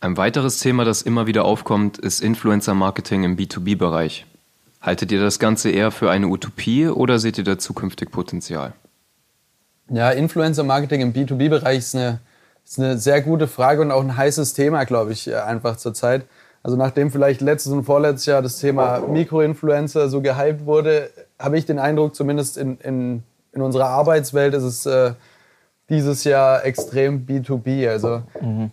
Ein weiteres Thema, das immer wieder aufkommt, ist Influencer-Marketing im B2B-Bereich. Haltet ihr das Ganze eher für eine Utopie oder seht ihr da zukünftig Potenzial? Ja, Influencer-Marketing im B2B-Bereich ist eine, ist eine sehr gute Frage und auch ein heißes Thema, glaube ich, einfach zurzeit. Also nachdem vielleicht letztes und vorletztes Jahr das Thema Mikroinfluencer so gehypt wurde, habe ich den Eindruck, zumindest in, in, in unserer Arbeitswelt ist es äh, dieses Jahr extrem B2B. Also mhm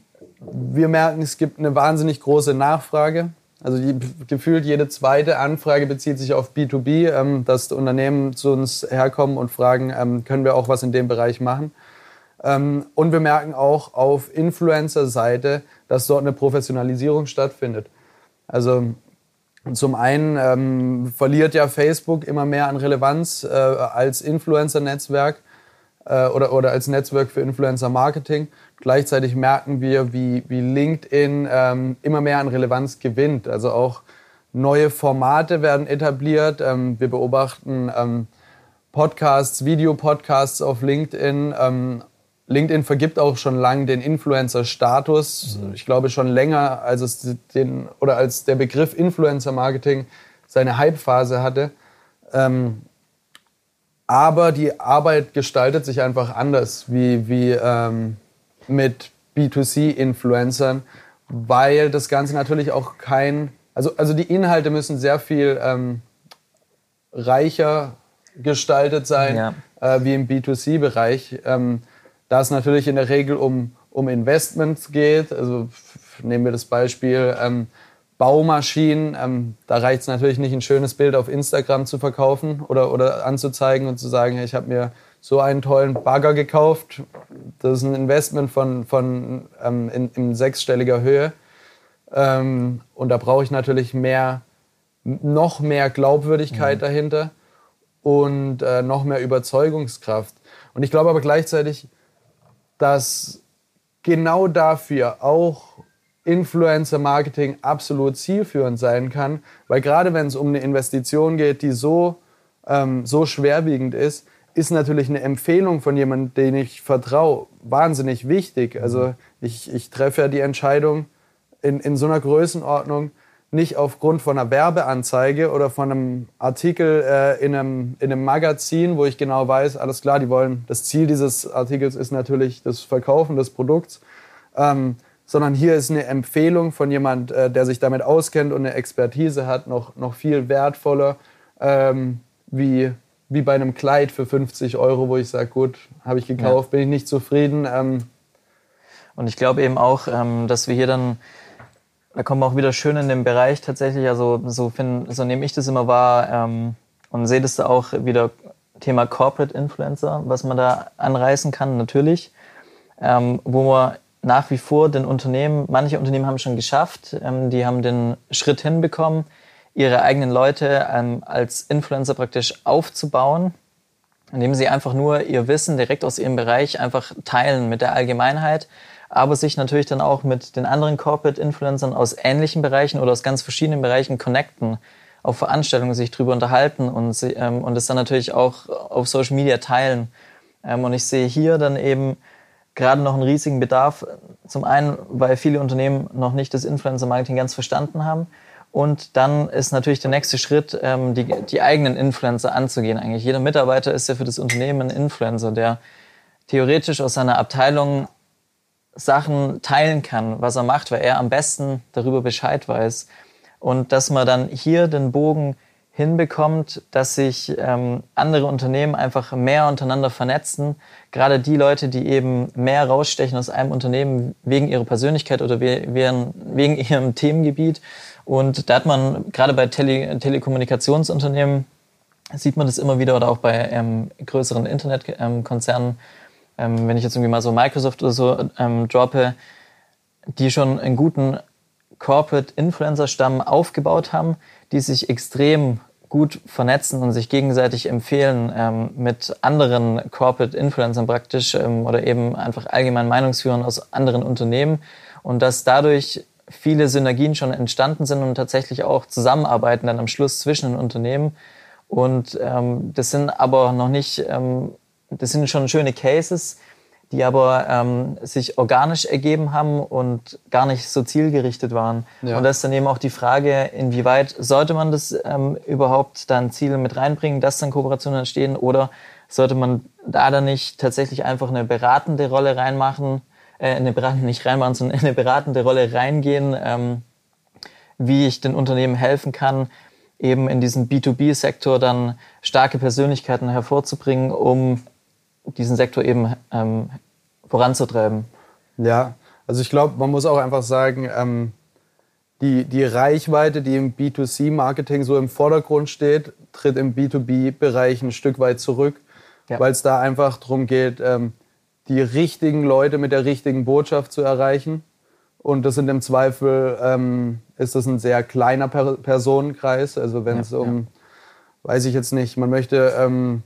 wir merken, es gibt eine wahnsinnig große Nachfrage. Also die, gefühlt jede zweite Anfrage bezieht sich auf B2B, ähm, dass Unternehmen zu uns herkommen und fragen, ähm, können wir auch was in dem Bereich machen. Ähm, und wir merken auch auf Influencer-Seite, dass dort eine Professionalisierung stattfindet. Also zum einen ähm, verliert ja Facebook immer mehr an Relevanz äh, als Influencer-Netzwerk äh, oder, oder als Netzwerk für Influencer-Marketing. Gleichzeitig merken wir, wie, wie LinkedIn ähm, immer mehr an Relevanz gewinnt. Also auch neue Formate werden etabliert. Ähm, wir beobachten ähm, Podcasts, Videopodcasts auf LinkedIn. Ähm, LinkedIn vergibt auch schon lange den Influencer-Status. Mhm. Ich glaube schon länger, als es den oder als der Begriff Influencer-Marketing seine Hype-Phase hatte. Ähm, aber die Arbeit gestaltet sich einfach anders wie, wie ähm, mit B2C-Influencern, weil das Ganze natürlich auch kein, also, also die Inhalte müssen sehr viel ähm, reicher gestaltet sein ja. äh, wie im B2C-Bereich. Ähm, da es natürlich in der Regel um, um Investments geht, also nehmen wir das Beispiel ähm, Baumaschinen, ähm, da reicht es natürlich nicht, ein schönes Bild auf Instagram zu verkaufen oder, oder anzuzeigen und zu sagen, ich habe mir so einen tollen Bagger gekauft. Das ist ein Investment von, von ähm, in, in, sechsstelliger Höhe. Ähm, und da brauche ich natürlich mehr, noch mehr Glaubwürdigkeit mhm. dahinter und äh, noch mehr Überzeugungskraft. Und ich glaube aber gleichzeitig, dass genau dafür auch Influencer-Marketing absolut zielführend sein kann, weil gerade wenn es um eine Investition geht, die so, ähm, so schwerwiegend ist, ist natürlich eine Empfehlung von jemandem, den ich vertraue, wahnsinnig wichtig. Also ich, ich treffe ja die Entscheidung in, in so einer Größenordnung nicht aufgrund von einer Werbeanzeige oder von einem Artikel äh, in, einem, in einem Magazin, wo ich genau weiß, alles klar, die wollen, das Ziel dieses Artikels ist natürlich das Verkaufen des Produkts, ähm, sondern hier ist eine Empfehlung von jemand, äh, der sich damit auskennt und eine Expertise hat, noch, noch viel wertvoller ähm, wie wie bei einem Kleid für 50 Euro, wo ich sage, gut, habe ich gekauft, ja. bin ich nicht zufrieden. Ähm und ich glaube eben auch, ähm, dass wir hier dann, da kommen wir auch wieder schön in den Bereich tatsächlich, also so, find, so nehme ich das immer wahr ähm, und sehe das da auch wieder Thema Corporate Influencer, was man da anreißen kann, natürlich, ähm, wo man nach wie vor den Unternehmen, manche Unternehmen haben schon geschafft, ähm, die haben den Schritt hinbekommen, ihre eigenen Leute ähm, als Influencer praktisch aufzubauen, indem sie einfach nur ihr Wissen direkt aus ihrem Bereich einfach teilen mit der Allgemeinheit, aber sich natürlich dann auch mit den anderen Corporate-Influencern aus ähnlichen Bereichen oder aus ganz verschiedenen Bereichen connecten, auf Veranstaltungen sich drüber unterhalten und, ähm, und es dann natürlich auch auf Social Media teilen. Ähm, und ich sehe hier dann eben gerade noch einen riesigen Bedarf. Zum einen, weil viele Unternehmen noch nicht das Influencer-Marketing ganz verstanden haben und dann ist natürlich der nächste Schritt, ähm, die, die eigenen Influencer anzugehen. Eigentlich jeder Mitarbeiter ist ja für das Unternehmen ein Influencer, der theoretisch aus seiner Abteilung Sachen teilen kann, was er macht, weil er am besten darüber Bescheid weiß. Und dass man dann hier den Bogen hinbekommt, dass sich ähm, andere Unternehmen einfach mehr untereinander vernetzen. Gerade die Leute, die eben mehr rausstechen aus einem Unternehmen wegen ihrer Persönlichkeit oder wegen, wegen ihrem Themengebiet. Und da hat man gerade bei Tele Telekommunikationsunternehmen sieht man das immer wieder oder auch bei ähm, größeren Internetkonzernen, ähm, wenn ich jetzt irgendwie mal so Microsoft oder so ähm, droppe, die schon einen guten Corporate Influencer Stamm aufgebaut haben, die sich extrem gut vernetzen und sich gegenseitig empfehlen ähm, mit anderen Corporate Influencern praktisch ähm, oder eben einfach allgemein Meinungsführern aus anderen Unternehmen und dass dadurch viele Synergien schon entstanden sind und tatsächlich auch zusammenarbeiten dann am Schluss zwischen den Unternehmen. Und ähm, das sind aber noch nicht, ähm, das sind schon schöne Cases, die aber ähm, sich organisch ergeben haben und gar nicht so zielgerichtet waren. Ja. Und das ist dann eben auch die Frage, inwieweit sollte man das ähm, überhaupt dann Ziele mit reinbringen, dass dann Kooperationen entstehen oder sollte man da dann nicht tatsächlich einfach eine beratende Rolle reinmachen, äh, eine beratende nicht reinmachen, sondern eine beratende Rolle reingehen, ähm, wie ich den Unternehmen helfen kann, eben in diesem B2B-Sektor dann starke Persönlichkeiten hervorzubringen, um diesen Sektor eben ähm, voranzutreiben. Ja, also ich glaube, man muss auch einfach sagen, ähm, die, die Reichweite, die im B2C-Marketing so im Vordergrund steht, tritt im B2B-Bereich ein Stück weit zurück, ja. weil es da einfach darum geht, ähm, die richtigen Leute mit der richtigen Botschaft zu erreichen. Und das sind im Zweifel, ähm, ist das ein sehr kleiner per Personenkreis. Also wenn es ja, um, ja. weiß ich jetzt nicht, man möchte ähm,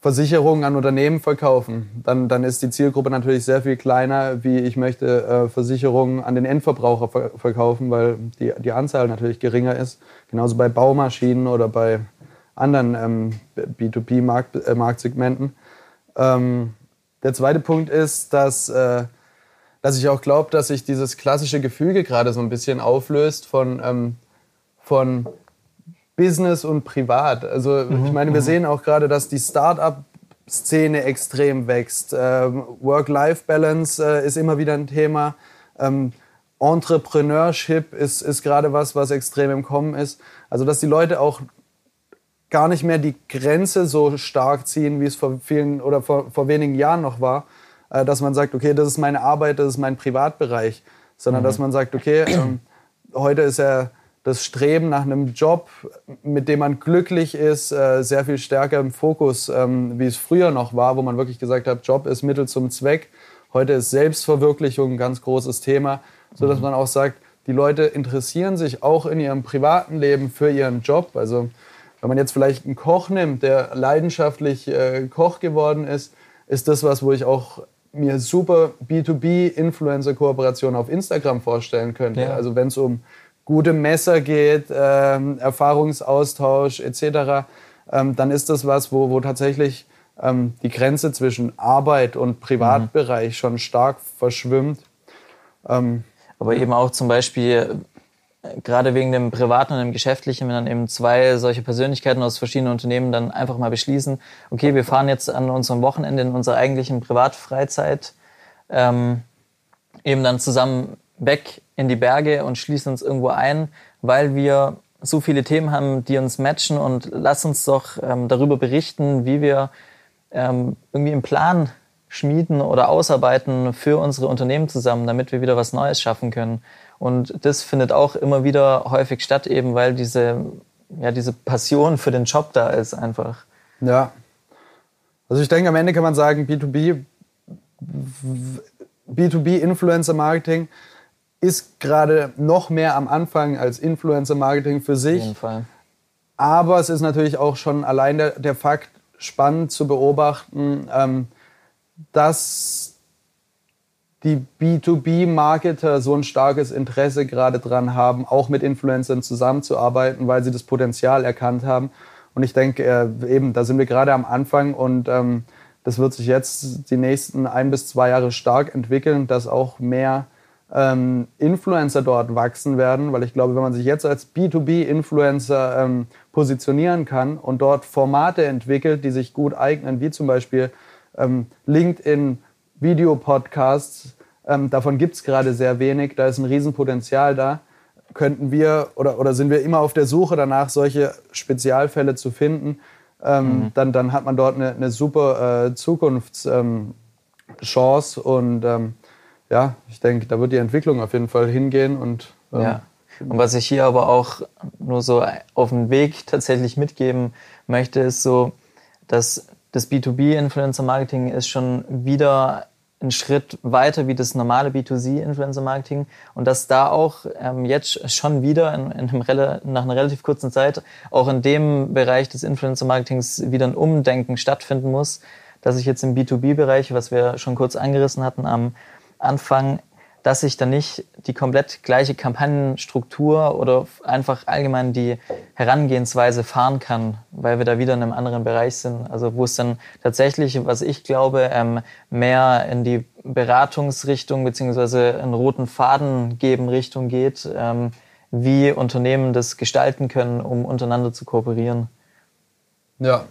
Versicherungen an Unternehmen verkaufen, dann, dann ist die Zielgruppe natürlich sehr viel kleiner, wie ich möchte äh, Versicherungen an den Endverbraucher ver verkaufen, weil die, die Anzahl natürlich geringer ist. Genauso bei Baumaschinen oder bei anderen ähm, B2B-Marktsegmenten. äh, ähm, der zweite Punkt ist, dass, äh, dass ich auch glaube, dass sich dieses klassische Gefüge gerade so ein bisschen auflöst von, ähm, von Business und Privat. Also mhm. ich meine, wir mhm. sehen auch gerade, dass die Start-up-Szene extrem wächst. Ähm, Work-Life-Balance äh, ist immer wieder ein Thema. Ähm, Entrepreneurship ist, ist gerade was, was extrem im Kommen ist. Also dass die Leute auch gar nicht mehr die Grenze so stark ziehen, wie es vor vielen oder vor, vor wenigen Jahren noch war, äh, dass man sagt, okay, das ist meine Arbeit, das ist mein Privatbereich, sondern mhm. dass man sagt, okay, ähm, heute ist ja das Streben nach einem Job, mit dem man glücklich ist, äh, sehr viel stärker im Fokus, ähm, wie es früher noch war, wo man wirklich gesagt hat, Job ist Mittel zum Zweck. Heute ist Selbstverwirklichung ein ganz großes Thema, so dass man auch sagt, die Leute interessieren sich auch in ihrem privaten Leben für ihren Job. Also wenn man jetzt vielleicht einen Koch nimmt, der leidenschaftlich äh, Koch geworden ist, ist das was, wo ich auch mir super B2B-Influencer-Kooperationen auf Instagram vorstellen könnte. Ja. Also wenn es um gute Messer geht, ähm, Erfahrungsaustausch etc., ähm, dann ist das was, wo, wo tatsächlich ähm, die Grenze zwischen Arbeit und Privatbereich mhm. schon stark verschwimmt. Ähm, Aber eben auch zum Beispiel äh, gerade wegen dem Privaten und dem Geschäftlichen, wenn dann eben zwei solche Persönlichkeiten aus verschiedenen Unternehmen dann einfach mal beschließen, okay, wir fahren jetzt an unserem Wochenende in unserer eigentlichen Privatfreizeit ähm, eben dann zusammen weg in die Berge und schließen uns irgendwo ein, weil wir so viele Themen haben, die uns matchen und lass uns doch ähm, darüber berichten, wie wir ähm, irgendwie einen Plan schmieden oder ausarbeiten für unsere Unternehmen zusammen, damit wir wieder was Neues schaffen können. Und das findet auch immer wieder häufig statt, eben weil diese, ja, diese Passion für den Job da ist einfach. Ja. Also ich denke, am Ende kann man sagen, B2B, B2B-Influencer-Marketing ist gerade noch mehr am Anfang als Influencer-Marketing für sich. Auf jeden Fall. Aber es ist natürlich auch schon allein der, der Fakt spannend zu beobachten, ähm, dass die B2B-Marketer so ein starkes Interesse gerade dran haben, auch mit Influencern zusammenzuarbeiten, weil sie das Potenzial erkannt haben. Und ich denke, äh, eben, da sind wir gerade am Anfang und ähm, das wird sich jetzt die nächsten ein bis zwei Jahre stark entwickeln, dass auch mehr ähm, Influencer dort wachsen werden, weil ich glaube, wenn man sich jetzt als B2B-Influencer ähm, positionieren kann und dort Formate entwickelt, die sich gut eignen, wie zum Beispiel ähm, LinkedIn, Videopodcasts, ähm, davon gibt es gerade sehr wenig, da ist ein Riesenpotenzial da, könnten wir oder, oder sind wir immer auf der Suche danach, solche Spezialfälle zu finden, ähm, mhm. dann, dann hat man dort eine, eine super äh, Zukunftschance und ähm, ja, ich denke, da wird die Entwicklung auf jeden Fall hingehen und ähm, ja. Und was ich hier aber auch nur so auf den Weg tatsächlich mitgeben möchte, ist so, dass das B2B-Influencer-Marketing ist schon wieder ein Schritt weiter wie das normale B2C-Influencer-Marketing und dass da auch ähm, jetzt schon wieder in, in nach einer relativ kurzen Zeit auch in dem Bereich des Influencer-Marketings wieder ein Umdenken stattfinden muss, dass ich jetzt im B2B-Bereich, was wir schon kurz angerissen hatten am Anfang, dass ich dann nicht die komplett gleiche Kampagnenstruktur oder einfach allgemein die Herangehensweise fahren kann, weil wir da wieder in einem anderen Bereich sind. Also wo es dann tatsächlich, was ich glaube, ähm, mehr in die Beratungsrichtung beziehungsweise einen roten Faden geben Richtung geht, ähm, wie Unternehmen das gestalten können, um untereinander zu kooperieren. Ja,